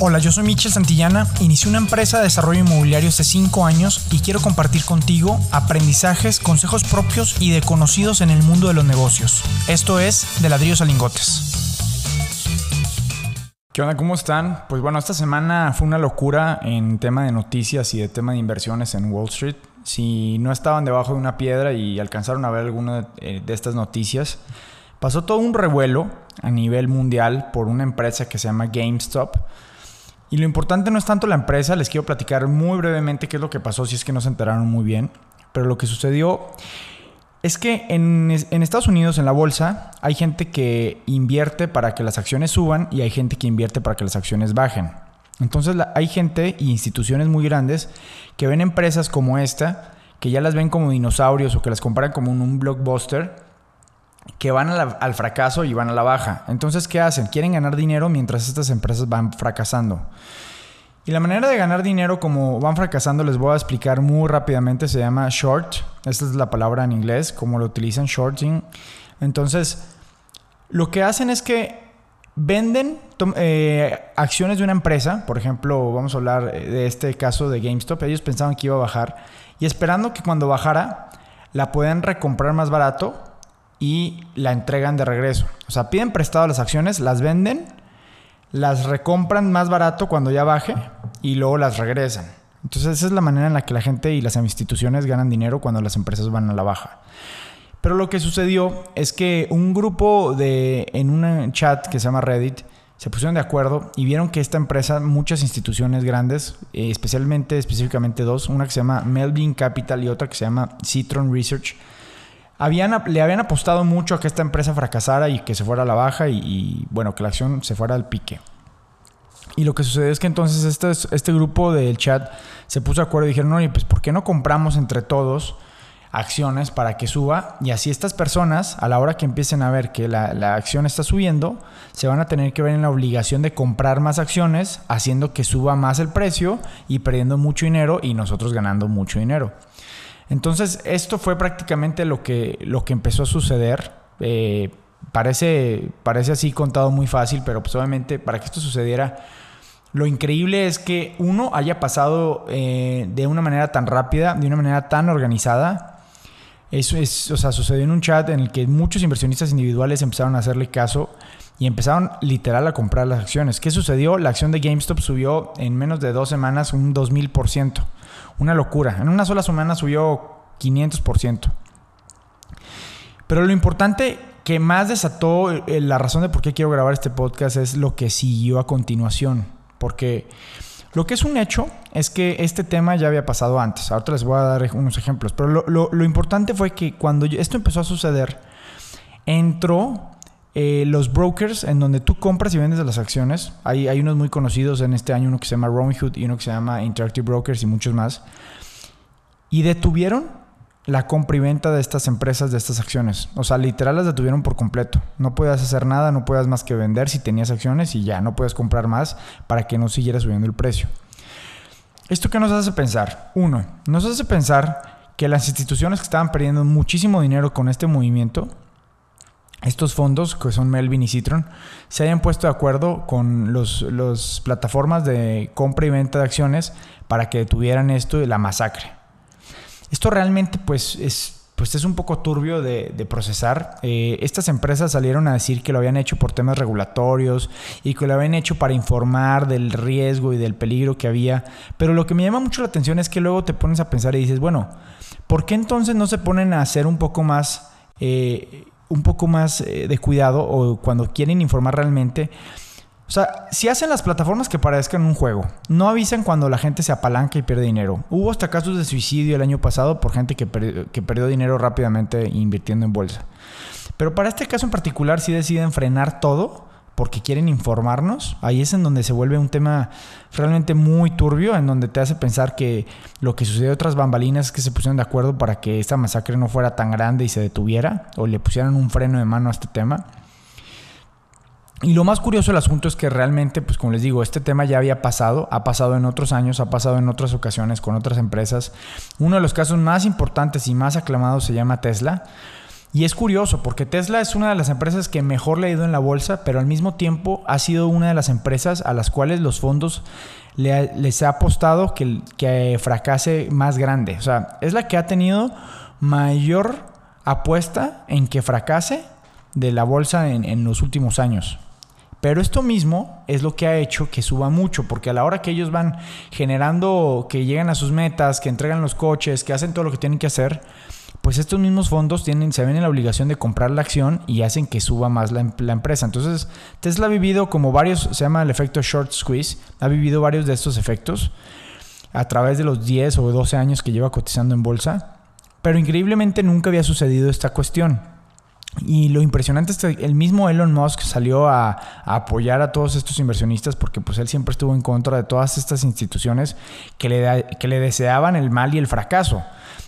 Hola, yo soy Michel Santillana, inicié una empresa de desarrollo inmobiliario hace 5 años y quiero compartir contigo aprendizajes, consejos propios y de conocidos en el mundo de los negocios. Esto es De ladrillos a lingotes. ¿Qué onda? ¿Cómo están? Pues bueno, esta semana fue una locura en tema de noticias y de tema de inversiones en Wall Street. Si no estaban debajo de una piedra y alcanzaron a ver alguna eh, de estas noticias, pasó todo un revuelo a nivel mundial por una empresa que se llama GameStop y lo importante no es tanto la empresa, les quiero platicar muy brevemente qué es lo que pasó, si es que no se enteraron muy bien. Pero lo que sucedió es que en, Estados Unidos, en la bolsa, hay gente que invierte para que las acciones suban y hay gente que invierte para que las acciones bajen. Entonces hay gente y instituciones muy grandes que ven empresas como esta, que ya las ven como dinosaurios o que las comparan como un blockbuster que van al fracaso y van a la baja. Entonces, ¿qué hacen? Quieren ganar dinero mientras estas empresas van fracasando. Y la manera de ganar dinero como van fracasando les voy a explicar muy rápidamente. Se llama short. Esta es la palabra en inglés, como lo utilizan, shorting. Entonces, lo que hacen es que venden eh, acciones de una empresa. Por ejemplo, vamos a hablar eh, de este caso de GameStop. Ellos pensaban que iba a bajar. Y esperando que cuando bajara, la puedan recomprar más barato y la entregan de regreso. O sea, piden prestado las acciones, las venden, las recompran más barato cuando ya baje y luego las regresan. Entonces esa es la manera en la que la gente y las instituciones ganan dinero cuando las empresas van a la baja. Pero lo que sucedió es que un grupo de en un chat que se llama Reddit se pusieron de acuerdo y vieron que esta empresa, muchas instituciones grandes, eh, especialmente específicamente dos, una que se llama Melvin Capital y otra que se llama Citron Research, le habían apostado mucho a que esta empresa fracasara y que se fuera a la baja y, bueno, que la acción se fuera al pique. Y lo que sucedió es que entonces este, este grupo del chat se puso de acuerdo y dijeron, oye, pues ¿por qué no compramos entre todos acciones para que suba? Y así estas personas, a la hora que empiecen a ver que la, la acción está subiendo, se van a tener que ver en la obligación de comprar más acciones, haciendo que suba más el precio y perdiendo mucho dinero y nosotros ganando mucho dinero. Entonces, esto fue prácticamente lo que, lo que empezó a suceder. Eh, parece, parece así contado muy fácil, pero pues obviamente para que esto sucediera, lo increíble es que uno haya pasado eh, de una manera tan rápida, de una manera tan organizada. Eso es, o sea, sucedió en un chat en el que muchos inversionistas individuales empezaron a hacerle caso y empezaron literal a comprar las acciones. ¿Qué sucedió? La acción de GameStop subió en menos de dos semanas un 2000%. Una locura. En una sola semana subió 500%. Pero lo importante que más desató eh, la razón de por qué quiero grabar este podcast es lo que siguió a continuación. Porque lo que es un hecho es que este tema ya había pasado antes. Ahora les voy a dar unos ejemplos. Pero lo, lo importante fue que cuando esto empezó a suceder, entró eh, los brokers en donde tú compras y vendes las acciones. Hay, unos muy conocidos en este año, uno que se llama Robinhood y uno que se llama Interactive Brokers y muchos más. Y detuvieron la compra y venta de estas empresas, de estas acciones. O sea, literal las detuvieron por completo. No puedes hacer nada, no puedes más que vender si tenías acciones y ya, no puedes comprar más para que no siguiera subiendo el precio. ¿Esto qué nos hace pensar? Uno, nos hace pensar que las instituciones que estaban perdiendo muchísimo dinero con este movimiento estos fondos, que son Melvin y Citron, se hayan puesto de acuerdo con las plataformas de compra y venta de acciones para que detuvieran esto de la masacre. Esto realmente pues es, pues es un poco turbio de, procesar. Eh, estas empresas salieron a decir que lo habían hecho por temas regulatorios y que lo habían hecho para informar del riesgo y del peligro que había. Pero lo que me llama mucho la atención es que luego te pones a pensar y dices, bueno, ¿por qué entonces no se ponen a hacer un poco más... Eh, un poco más eh, de cuidado o cuando quieren informar realmente. O sea, si hacen las plataformas que parezcan un juego, no avisan cuando la gente se apalanca y pierde dinero. Hubo hasta casos de suicidio el año pasado por gente que, que perdió dinero rápidamente invirtiendo en bolsa. Pero para este caso en particular sí deciden frenar todo porque quieren informarnos, ahí es en donde se vuelve un tema realmente muy turbio, en donde te hace pensar que lo que sucedió otras bambalinas es que se pusieron de acuerdo para que esta masacre no fuera tan grande y se detuviera, o le pusieran un freno de mano a este tema. Y lo más curioso del asunto es que realmente, pues como les digo, este tema ya había pasado, ha pasado en otros años, ha pasado en otras ocasiones con otras empresas. Uno de los casos más importantes y más aclamados se llama Tesla. Y es curioso porque Tesla es una de las empresas que mejor le ha ido en la bolsa, pero al mismo tiempo ha sido una de las empresas a las cuales los fondos les ha apostado que, que fracase más grande. O sea, es la que ha tenido mayor apuesta en que fracase de la bolsa en, en los últimos años. Pero esto mismo es lo que ha hecho que suba mucho, porque a la hora que ellos van generando, que llegan a sus metas, que entregan los coches, que hacen todo lo que tienen que hacer, pues estos mismos fondos tienen, se ven en la obligación de comprar la acción y hacen que suba más la, la, empresa. Entonces, Tesla ha vivido como varios, se llama el efecto short squeeze, ha vivido varios de estos efectos a través de los 10 o 12 años que lleva cotizando en bolsa, pero increíblemente nunca había sucedido esta cuestión. Y lo impresionante es que el mismo Elon Musk salió a, apoyar a todos estos inversionistas porque pues él siempre estuvo en contra de todas estas instituciones que le, que le deseaban el mal y el fracaso.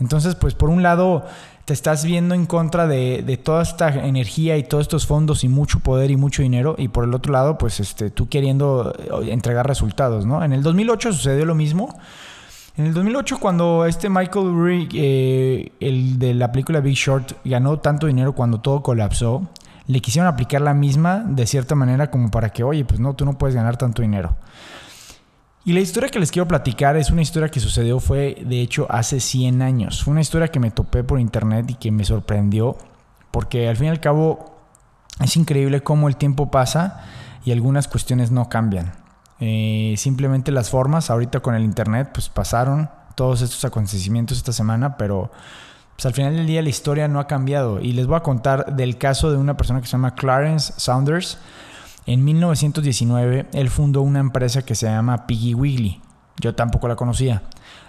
Entonces, pues por un lado te estás viendo en contra de, de, toda esta energía y todos estos fondos y mucho poder y mucho dinero y por el otro lado, pues este, tú queriendo entregar resultados, ¿no? En el 2008 sucedió lo mismo. En el 2008, cuando este Michael Burry, eh, el de la película Big Short, ganó tanto dinero cuando todo colapsó, le quisieron aplicar la misma de cierta manera como para que, oye, pues no, tú no puedes ganar tanto dinero. Y la historia que les quiero platicar es una historia que sucedió, fue de hecho hace 100 años. Fue una historia que me topé por internet y que me sorprendió, porque al fin y al cabo es increíble cómo el tiempo pasa y algunas cuestiones no cambian. Eh, simplemente las formas, ahorita con el internet, pues pasaron todos estos acontecimientos esta semana, pero pues al final del día la historia no ha cambiado. Y les voy a contar del caso de una persona que se llama Clarence Saunders. En 1919 él fundó una empresa que se llama Piggy Wiggly. Yo tampoco la conocía.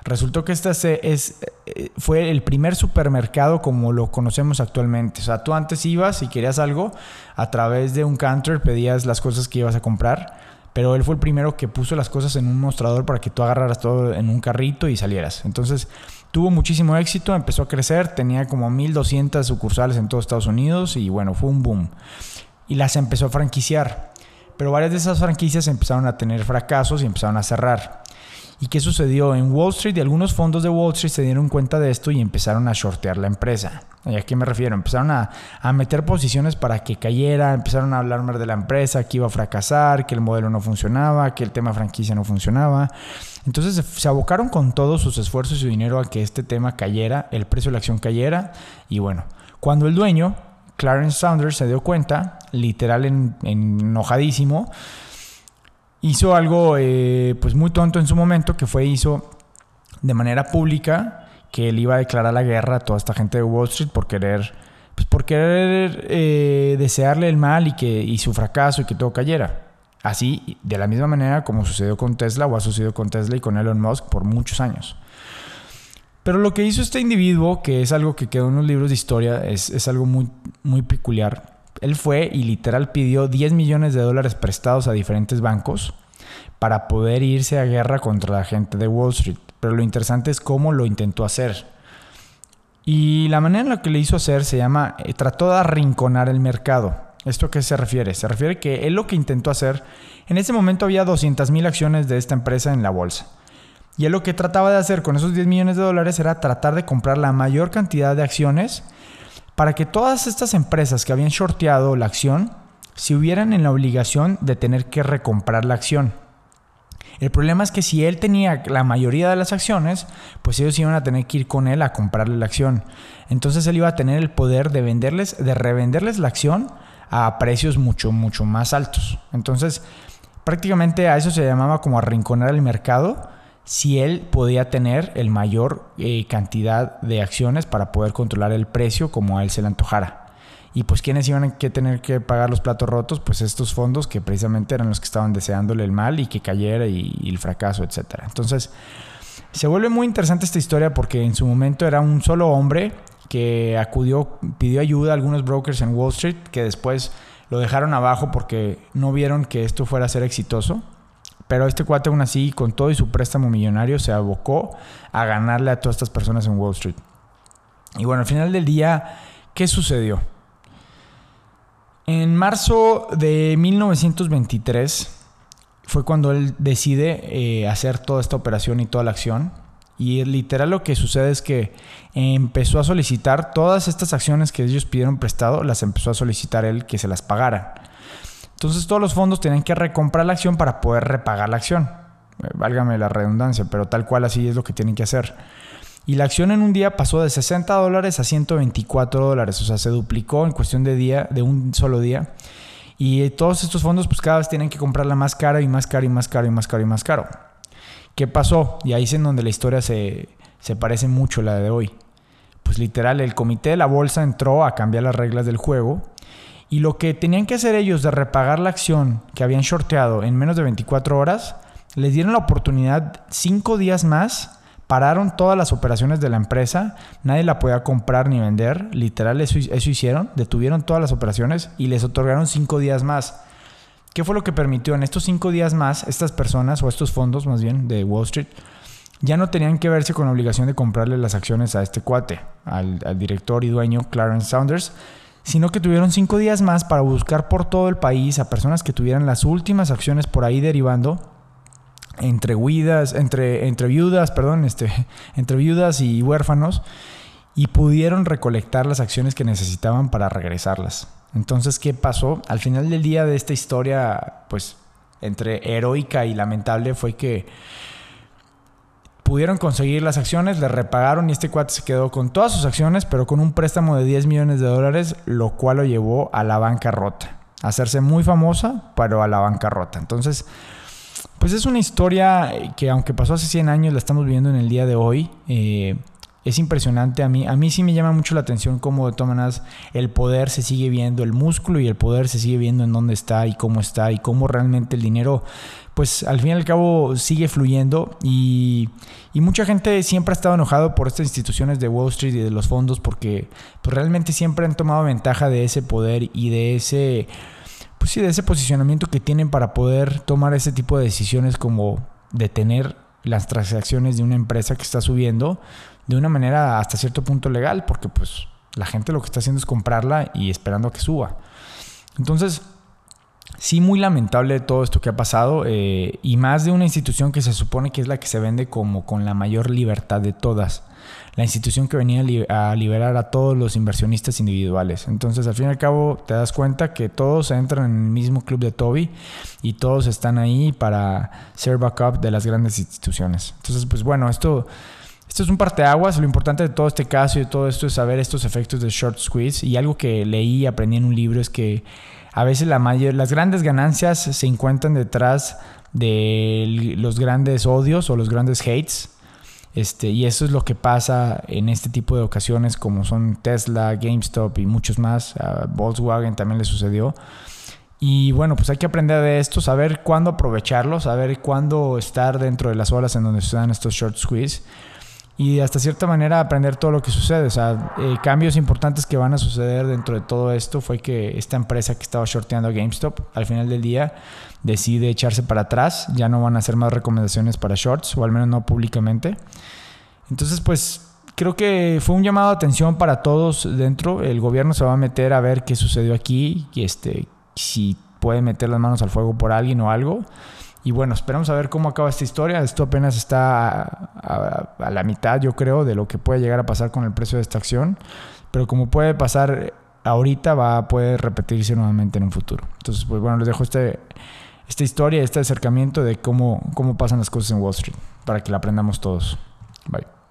Resultó que esta es, eh, fue el primer supermercado como lo conocemos actualmente. O sea, tú antes ibas y querías algo, a través de un counter pedías las cosas que ibas a comprar pero él fue el primero que puso las cosas en un mostrador para que tú agarraras todo en un carrito y salieras. Entonces tuvo muchísimo éxito, empezó a crecer, tenía como 1200 sucursales en todo Estados Unidos y bueno, fue un boom. Y las empezó a franquiciar. Pero varias de esas franquicias empezaron a tener fracasos y empezaron a cerrar. ¿Y qué sucedió? En Wall Street y algunos fondos de Wall Street se dieron cuenta de esto y empezaron a shortear la empresa. ¿Y a qué me refiero? Empezaron a, a, meter posiciones para que cayera, empezaron a hablar más de la empresa, que iba a fracasar, que el modelo no funcionaba, que el tema franquicia no funcionaba. Entonces se abocaron con todos sus esfuerzos y su dinero a que este tema cayera, el precio de la acción cayera. Y bueno, cuando el dueño, Clarence Saunders, se dio cuenta, literal en, en enojadísimo, hizo algo eh, pues muy tonto en su momento, que fue hizo de manera pública que él iba a declarar la guerra a toda esta gente de Wall Street por querer, pues por querer eh, desearle el mal y, que, su fracaso y que todo cayera. Así, de la misma manera como sucedió con Tesla o ha sucedido con Tesla y con Elon Musk por muchos años. Pero lo que hizo este individuo, que es algo que quedó en los libros de historia, es, es algo muy, muy peculiar. Él fue y literal pidió 10 millones de dólares prestados a diferentes bancos para poder irse a guerra contra la gente de Wall Street. Pero lo interesante es cómo lo intentó hacer. Y la manera en la que le hizo hacer se llama, eh, trató de arrinconar el mercado. ¿Esto a qué se refiere? Se refiere que él lo que intentó hacer, en ese momento había 200 mil acciones de esta empresa en la bolsa. Y él lo que trataba de hacer con esos 10 millones de dólares era tratar de comprar la mayor cantidad de acciones para que todas estas empresas que habían shorteado la acción se hubieran en la obligación de tener que recomprar la acción. El problema es que si él tenía la mayoría de las acciones, pues ellos iban a tener que ir con él a comprarle la acción. Entonces él iba a tener el poder de venderles, de revenderles la acción a precios mucho, mucho más altos. Entonces, prácticamente a eso se llamaba como arrinconar el mercado si él podía tener el mayor eh, cantidad de acciones para poder controlar el precio como a él se le antojara. Y pues quienes iban a tener que pagar los platos rotos, pues estos fondos que precisamente eran los que estaban deseándole el mal y que cayera y, el fracaso, etc. Entonces, se vuelve muy interesante esta historia porque en su momento era un solo hombre que acudió, pidió ayuda a algunos brokers en Wall Street que después lo dejaron abajo porque no vieron que esto fuera a ser exitoso pero este cuate aún así, con todo y su préstamo millonario, se abocó a ganarle a todas estas personas en Wall Street. Y bueno, al final del día, ¿qué sucedió? En marzo de 1923 fue cuando él decide eh, hacer toda esta operación y toda la acción. Y literal lo que sucede es que empezó a solicitar todas estas acciones que ellos pidieron prestado, las empezó a solicitar él que se las pagaran. Entonces todos los fondos tenían que recomprar la acción para poder repagar la acción. Eh, válgame la redundancia, pero tal cual así es lo que tienen que hacer. Y la acción en un día pasó de 60 dólares a 124 dólares, o sea, se duplicó en cuestión de día, de un solo día. Y todos estos fondos, pues cada vez tienen que comprarla más cara y más caro y más caro y más caro y más caro. ¿Qué pasó? Y ahí es en donde la historia se, se parece mucho a la de hoy. Pues literal, el comité de la bolsa entró a cambiar las reglas del juego y lo que tenían que hacer ellos de repagar la acción que habían shorteado en menos de 24 horas, les dieron la oportunidad cinco días más pararon todas las operaciones de la empresa, nadie la podía comprar ni vender, literal eso, eso hicieron, detuvieron todas las operaciones y les otorgaron cinco días más. ¿Qué fue lo que permitió en estos cinco días más estas personas o estos fondos más bien de Wall Street? Ya no tenían que verse con la obligación de comprarle las acciones a este cuate, al director y dueño Clarence Saunders, sino que tuvieron cinco días más para buscar por todo el país a personas que tuvieran las últimas acciones por ahí derivando entre viudas, entre, entre viudas, perdón, este, entre viudas y huérfanos y pudieron recolectar las acciones que necesitaban para regresarlas. Entonces, ¿qué pasó? Al final del día de esta historia, pues, entre heroica y lamentable, fue que pudieron conseguir las acciones, le repagaron y este cuate se quedó con todas sus acciones, pero con un préstamo de 10 millones de dólares, lo cual lo llevó a la bancarrota. A hacerse muy famosa, pero a la bancarrota. Entonces, pues es una historia que aunque pasó hace 100 años, la estamos viviendo en el día de hoy. Eh, es impresionante a mí. A mí sí me llama mucho la atención cómo de todas maneras el poder se sigue viendo, el músculo y el poder se sigue viendo en dónde está y cómo está y cómo realmente el dinero, pues al fin y al cabo sigue fluyendo y, y mucha gente siempre ha estado enojado por estas instituciones de Wall Street y de los fondos porque pues, realmente siempre han tomado ventaja de ese poder y de ese pues sí, de ese posicionamiento que tienen para poder tomar ese tipo de decisiones como detener las transacciones de una empresa que está subiendo de una manera hasta cierto punto legal, porque pues la gente lo que está haciendo es comprarla y esperando a que suba. Entonces, sí, muy lamentable todo esto que ha pasado eh, y más de una institución que se supone que es la que se vende como con la mayor libertad de todas la institución que venía a liberar a todos los inversionistas individuales. Entonces, al fin y al cabo, te das cuenta que todos entran en el mismo club de Toby y todos están ahí para ser backup de las grandes instituciones. Entonces, pues bueno, esto... Esto es un parteaguas. Lo importante de todo este caso y de todo esto es saber estos efectos de short squeeze. Y algo que leí y aprendí en un libro es que a veces la mayor, las grandes ganancias se encuentran detrás de los grandes odios o los grandes hates este, y eso es lo que pasa en este tipo de ocasiones como son Tesla, GameStop y muchos más. A Volkswagen también le sucedió. Y bueno, pues hay que aprender de esto, saber cuándo aprovecharlo, saber cuándo estar dentro de las olas en donde se dan estos short squeeze y hasta cierta manera aprender todo lo que sucede. O sea, eh, cambios importantes que van a suceder dentro de todo esto fue que esta empresa que estaba shorteando GameStop al final del día decide echarse para atrás, ya no van a hacer más recomendaciones para shorts, o al menos no públicamente. Entonces, pues creo que fue un llamado de atención para todos dentro. El gobierno se va a meter a ver qué sucedió aquí, y este, si puede meter las manos al fuego por alguien o algo. Y bueno, esperamos a ver cómo acaba esta historia. Esto apenas está a, la mitad, yo creo, de lo que puede llegar a pasar con el precio de esta acción. Pero como puede pasar ahorita, va poder repetirse nuevamente en un futuro. Entonces, pues bueno, les dejo este, esta historia, este acercamiento de cómo, cómo pasan las cosas en Wall Street, para que la aprendamos todos. Bye.